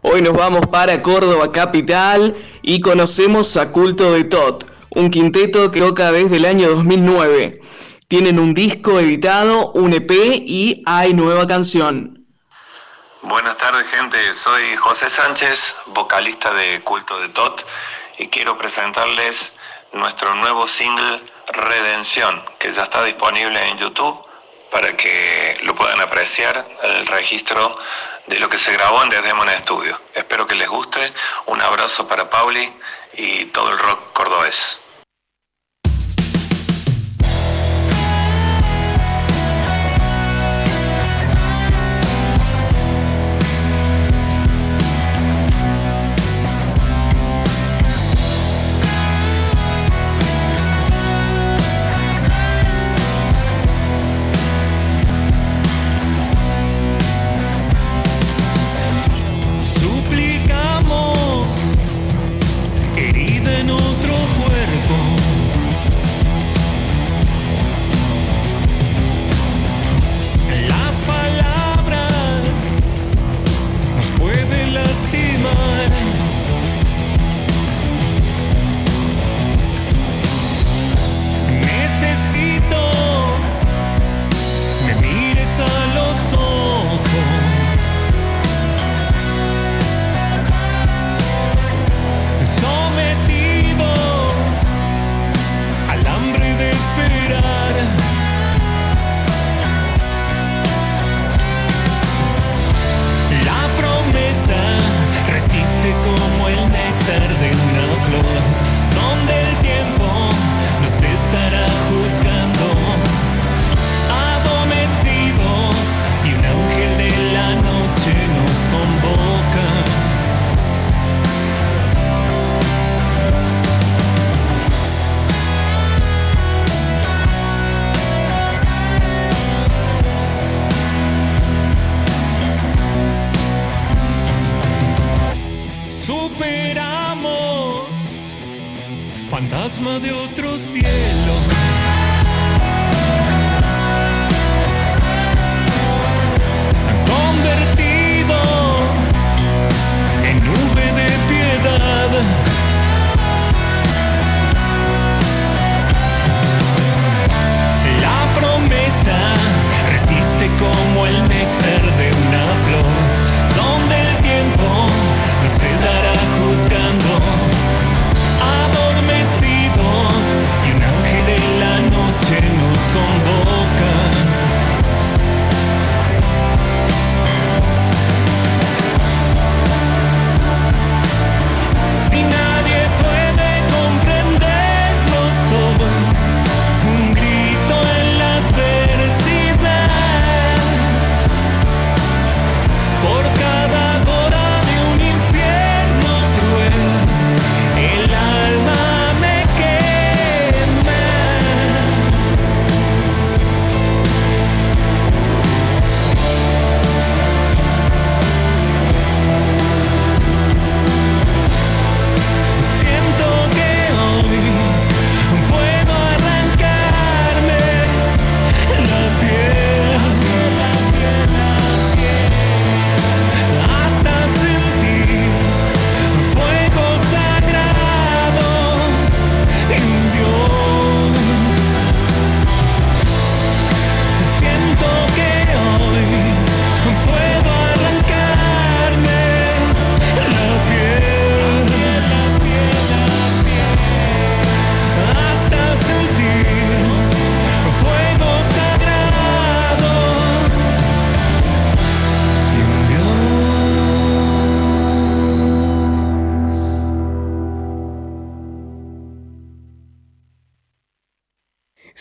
Speaker 12: Hoy nos vamos para Córdoba capital y conocemos a Culto de Tot, un quinteto que toca desde el año 2009. Tienen un disco editado, un EP y hay nueva canción.
Speaker 13: Buenas tardes gente, soy José Sánchez, vocalista de Culto de Tot y quiero presentarles nuestro nuevo single Redención, que ya está disponible en YouTube para que lo puedan apreciar, el registro de lo que se grabó en Desdemona Studio. Espero que les guste, un abrazo para Pauli y todo el rock cordobés.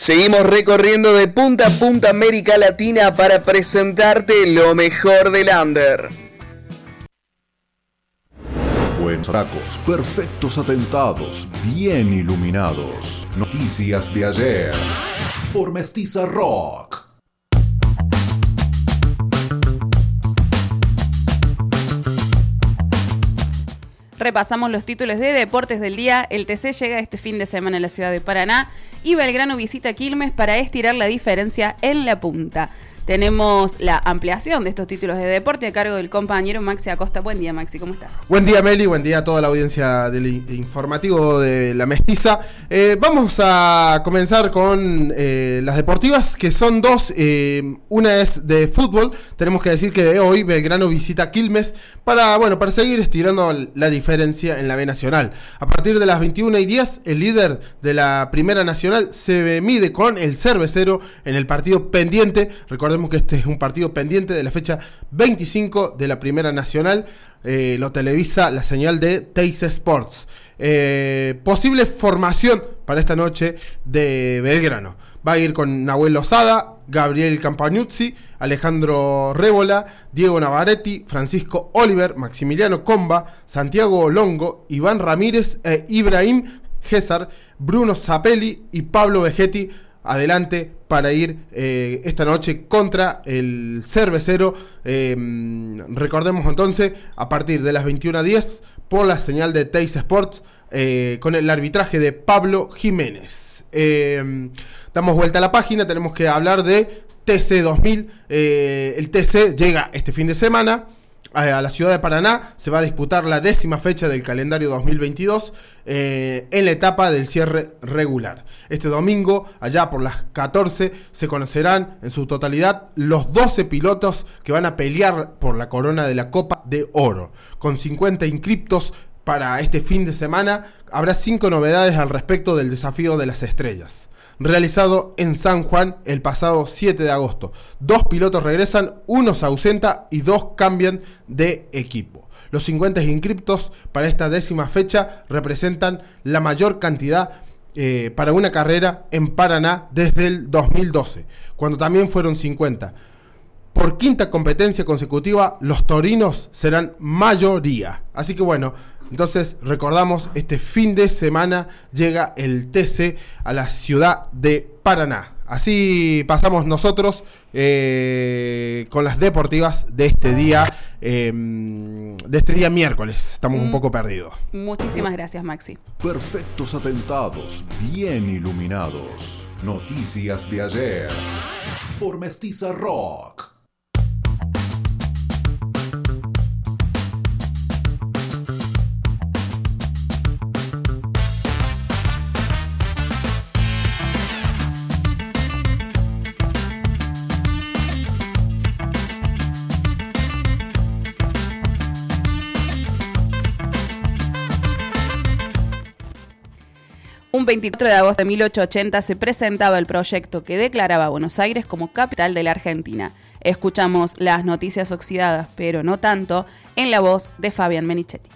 Speaker 12: Seguimos recorriendo de punta a punta América Latina para presentarte lo mejor del under.
Speaker 1: Buenos tracos, perfectos atentados, bien iluminados. Noticias de ayer. Por Mestiza Rock.
Speaker 2: Repasamos los títulos de deportes del día. El TC llega este fin de semana a la ciudad de Paraná y Belgrano visita Quilmes para estirar la diferencia en la punta. Tenemos la ampliación de estos títulos de deporte a cargo del compañero Maxi Acosta. Buen día, Maxi, ¿cómo estás?
Speaker 14: Buen día, Meli. Buen día a toda la audiencia del informativo de La Mestiza. Eh, vamos a comenzar con eh, las deportivas, que son dos. Eh, una es de fútbol. Tenemos que decir que hoy Belgrano visita Quilmes para, bueno, para seguir estirando la diferencia en la B Nacional. A partir de las 21 y 10, el líder de la Primera Nacional se mide con el Cervecero en el partido pendiente. Recordemos que este es un partido pendiente de la fecha 25 de la Primera Nacional. Eh, lo televisa la señal de Teis Sports. Eh, posible formación para esta noche de Belgrano. Va a ir con Nahuel Lozada, Gabriel Campagnuzzi, Alejandro Rébola, Diego Navaretti, Francisco Oliver, Maximiliano Comba, Santiago Longo, Iván Ramírez e Ibrahim César, Bruno Zapelli y Pablo Vegetti adelante para ir eh, esta noche contra el cervecero. Eh, recordemos entonces, a partir de las 21.10 por la señal de Teis Sports eh, con el arbitraje de Pablo Jiménez. damos vuelta a la página, tenemos que hablar de TC 2000. el TC llega este fin de semana a la ciudad de Paraná se va a disputar la décima fecha del calendario 2022 eh, en la etapa del cierre regular. Este domingo, allá por las 14, se conocerán en su totalidad los 12 pilotos que van a pelear por la corona de la Copa de Oro. Con 50 inscriptos para este fin de semana, habrá 5 novedades al respecto del desafío de las estrellas realizado en San Juan el pasado 7 de agosto. Dos pilotos regresan, uno se ausenta y dos cambian de equipo. Los 50 inscriptos para esta décima fecha representan la mayor cantidad eh, para una carrera en Paraná desde el 2012, cuando también fueron 50. Por quinta competencia consecutiva, los torinos serán mayoría. Así que bueno, entonces, recordamos, este fin de semana llega el TC a la ciudad de Paraná. Así pasamos nosotros eh, con las deportivas de este día, em, de este día miércoles. Estamos un mm. poco perdidos.
Speaker 2: Muchísimas gracias, Maxi.
Speaker 1: Perfectos atentados, bien iluminados. Noticias de ayer por Mestiza Rock.
Speaker 2: Un 24 de agosto de 1880 se presentaba el proyecto que declaraba a Buenos Aires como capital de la Argentina. Escuchamos las noticias oxidadas, pero no tanto, en la voz de Fabián Menichetti.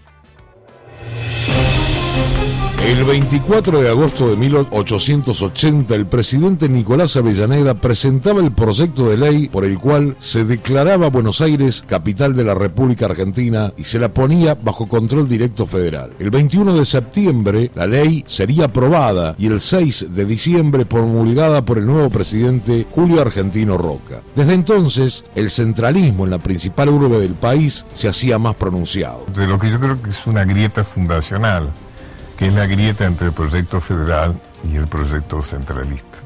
Speaker 8: El 24 de agosto de 1880, el presidente Nicolás Avellaneda presentaba el proyecto de ley por el cual se declaraba Buenos Aires capital de la República Argentina y se la ponía bajo control directo federal. El 21 de septiembre, la ley sería aprobada y el 6 de diciembre promulgada por el nuevo presidente Julio Argentino Roca. Desde entonces, el centralismo en la principal urbe del país se hacía más pronunciado.
Speaker 15: De lo que yo creo que es una grieta fundacional que es la grieta entre el proyecto federal y el proyecto centralista.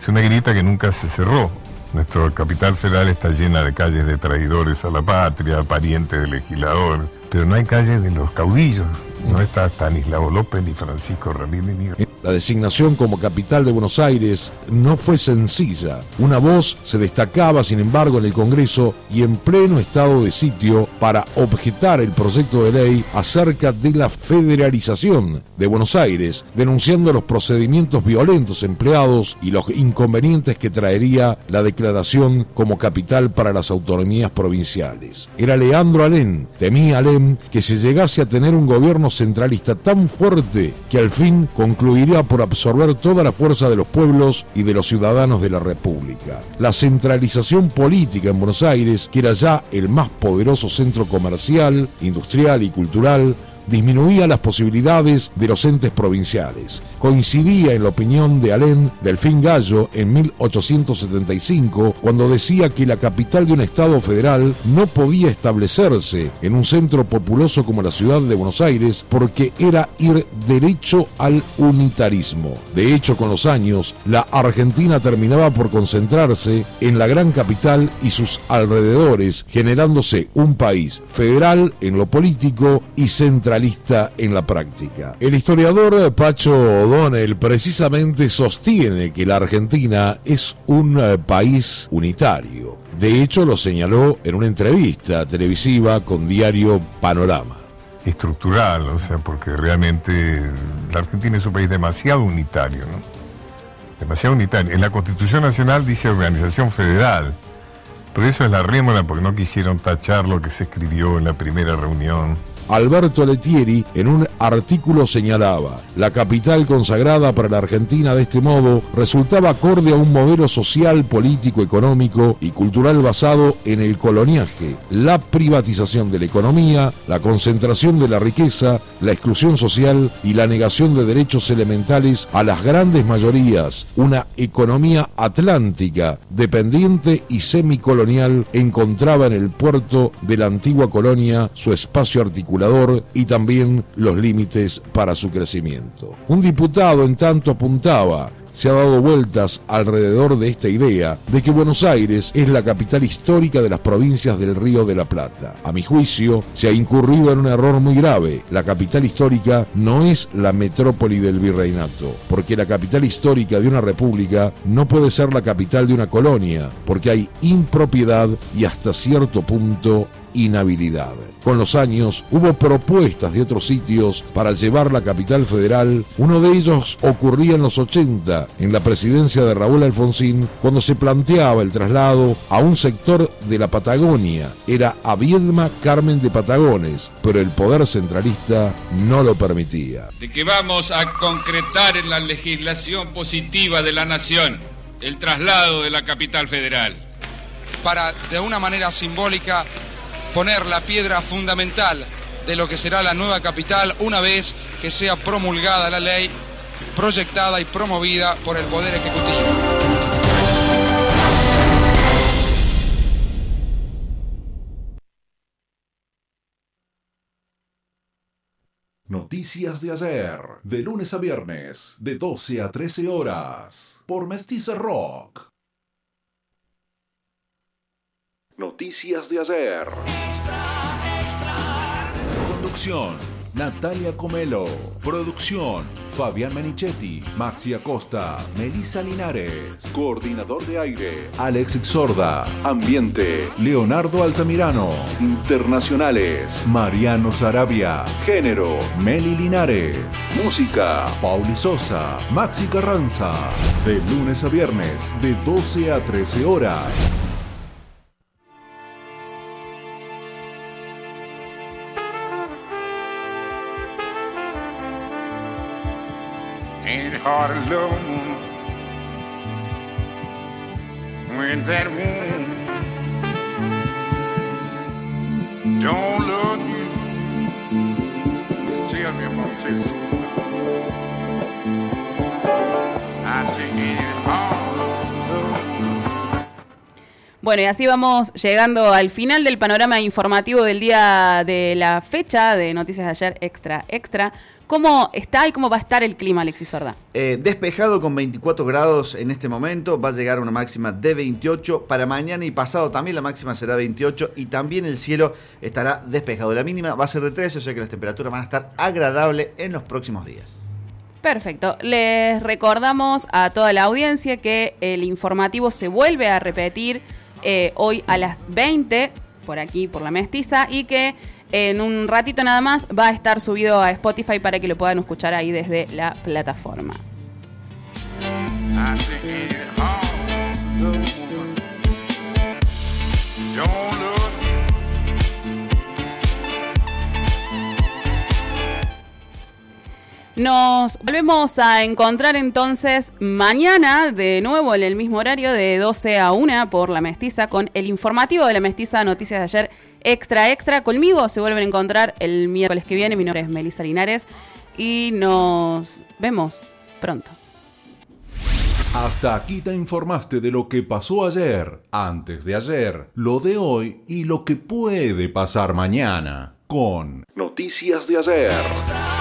Speaker 15: Es una grieta que nunca se cerró. Nuestra capital federal está llena de calles de traidores a la patria, parientes del legislador, pero no hay calles de los caudillos. No está Stanislao López ni Francisco Ramírez ni...
Speaker 8: La designación como capital de Buenos Aires no fue sencilla. Una voz se destacaba, sin embargo, en el Congreso y en pleno estado de sitio para objetar el proyecto de ley acerca de la federalización de Buenos Aires, denunciando los procedimientos violentos empleados y los inconvenientes que traería la declaración como capital para las autonomías provinciales. Era Leandro Alén, temía Alén que se llegase a tener un gobierno centralista tan fuerte que al fin concluiría por absorber toda la fuerza de los pueblos y de los ciudadanos de la República. La centralización política en Buenos Aires, que era ya el más poderoso centro comercial, industrial y cultural, disminuía las posibilidades de los entes provinciales. Coincidía en la opinión de Alén Delfín Gallo en 1875 cuando decía que la capital de un Estado federal no podía establecerse en un centro populoso como la ciudad de Buenos Aires porque era ir derecho al unitarismo. De hecho, con los años, la Argentina terminaba por concentrarse en la gran capital y sus alrededores, generándose un país federal en lo político y central en la práctica. El historiador Pacho O'Donnell precisamente sostiene que la Argentina es un eh, país unitario. De hecho, lo señaló en una entrevista televisiva con diario Panorama
Speaker 15: estructural, o sea, porque realmente la Argentina es un país demasiado unitario, ¿no? Demasiado unitario. En la Constitución Nacional dice organización federal, pero eso es la rémora porque no quisieron tachar lo que se escribió en la primera reunión
Speaker 8: Alberto Letieri en un artículo señalaba, la capital consagrada para la Argentina de este modo resultaba acorde a un modelo social, político, económico y cultural basado en el coloniaje, la privatización de la economía, la concentración de la riqueza, la exclusión social y la negación de derechos elementales a las grandes mayorías, una economía atlántica, dependiente y semicolonial encontraba en el puerto de la antigua colonia su espacio articulado y también los límites para su crecimiento. Un diputado en tanto apuntaba, se ha dado vueltas alrededor de esta idea de que Buenos Aires es la capital histórica de las provincias del Río de la Plata. A mi juicio, se ha incurrido en un error muy grave. La capital histórica no es la metrópoli del virreinato, porque la capital histórica de una república no puede ser la capital de una colonia, porque hay impropiedad y hasta cierto punto inhabilidad. Con los años hubo propuestas de otros sitios para llevar la capital federal. Uno de ellos ocurría en los 80, en la presidencia de Raúl Alfonsín, cuando se planteaba el traslado a un sector de la Patagonia. Era a Viedma Carmen de Patagones, pero el poder centralista no lo permitía.
Speaker 16: De que vamos a concretar en la legislación positiva de la nación el traslado de la capital federal.
Speaker 17: Para, de una manera simbólica, poner la piedra fundamental de lo que será la nueva capital una vez que sea promulgada la ley, proyectada y promovida por el Poder Ejecutivo.
Speaker 1: Noticias de ayer, de lunes a viernes, de 12 a 13 horas, por Mestiza Rock. Noticias de ayer. Conducción. Natalia Comelo. Producción. Fabián Menichetti. Maxi Acosta. Melissa Linares. Coordinador de aire. Alex Sorda. Ambiente. Leonardo Altamirano. Internacionales. Mariano Sarabia. Género. Meli Linares. Música. Pauli Sosa. Maxi Carranza. De lunes a viernes. De 12 a 13 horas.
Speaker 18: Hard to love woman when that woman don't love you. Just tell me if I'm telling you. I say, it hard to love
Speaker 2: Bueno, y así vamos llegando al final del panorama informativo del día de la fecha de Noticias de ayer extra extra. ¿Cómo está y cómo va a estar el clima, Alexis Sorda?
Speaker 3: Eh, despejado con 24 grados en este momento, va a llegar a una máxima de 28. Para mañana y pasado también la máxima será 28 y también el cielo estará despejado. La mínima va a ser de 13, o sea que las temperaturas van a estar agradables en los próximos días.
Speaker 2: Perfecto. Les recordamos a toda la audiencia que el informativo se vuelve a repetir eh, hoy a las 20 por aquí, por la mestiza, y que en un ratito nada más va a estar subido a Spotify para que lo puedan escuchar ahí desde la plataforma. Nos volvemos a encontrar entonces mañana, de nuevo en el mismo horario, de 12 a 1 por La Mestiza, con el informativo de La Mestiza, noticias de ayer extra, extra. Conmigo se vuelven a encontrar el miércoles que viene. Mi nombre es Melissa Linares y nos vemos pronto.
Speaker 1: Hasta aquí te informaste de lo que pasó ayer, antes de ayer, lo de hoy y lo que puede pasar mañana con Noticias de ayer.